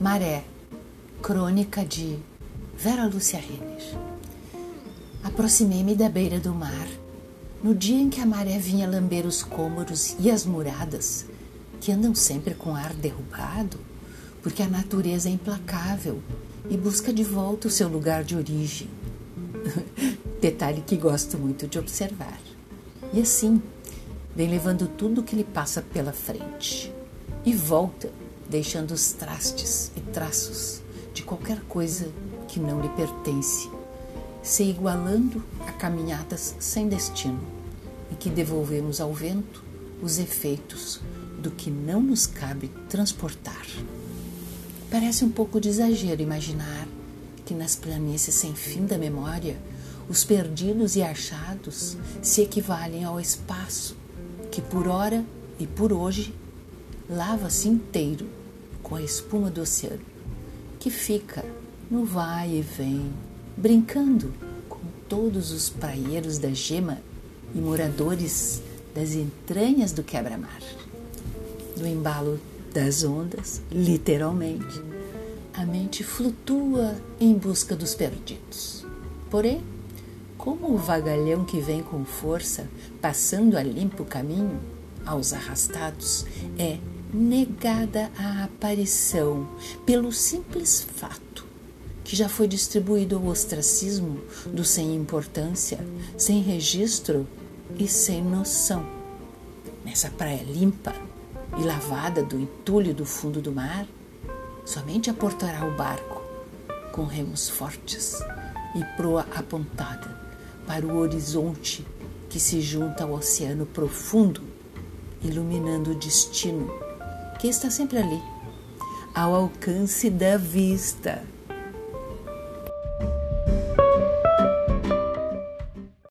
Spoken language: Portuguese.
Maré, crônica de Vera Lúcia Renner. Aproximei-me da beira do mar, no dia em que a maré vinha lamber os cômoros e as muradas, que andam sempre com ar derrubado, porque a natureza é implacável e busca de volta o seu lugar de origem. Detalhe que gosto muito de observar. E assim, vem levando tudo que lhe passa pela frente e volta deixando os trastes e traços de qualquer coisa que não lhe pertence, se igualando a caminhadas sem destino, e que devolvemos ao vento os efeitos do que não nos cabe transportar. Parece um pouco de exagero imaginar que nas planícies sem fim da memória, os perdidos e achados se equivalem ao espaço que por hora e por hoje lava-se inteiro com a espuma do oceano, que fica no vai e vem, brincando com todos os praieiros da gema e moradores das entranhas do quebra-mar. No embalo das ondas, literalmente, a mente flutua em busca dos perdidos. Porém, como o vagalhão que vem com força, passando a limpo caminho aos arrastados, é negada a aparição pelo simples fato que já foi distribuído ao ostracismo do sem importância, sem registro e sem noção. Nessa praia limpa e lavada do entulho do fundo do mar, somente aportará o barco com remos fortes e proa apontada para o horizonte que se junta ao oceano profundo, iluminando o destino que está sempre ali, ao alcance da vista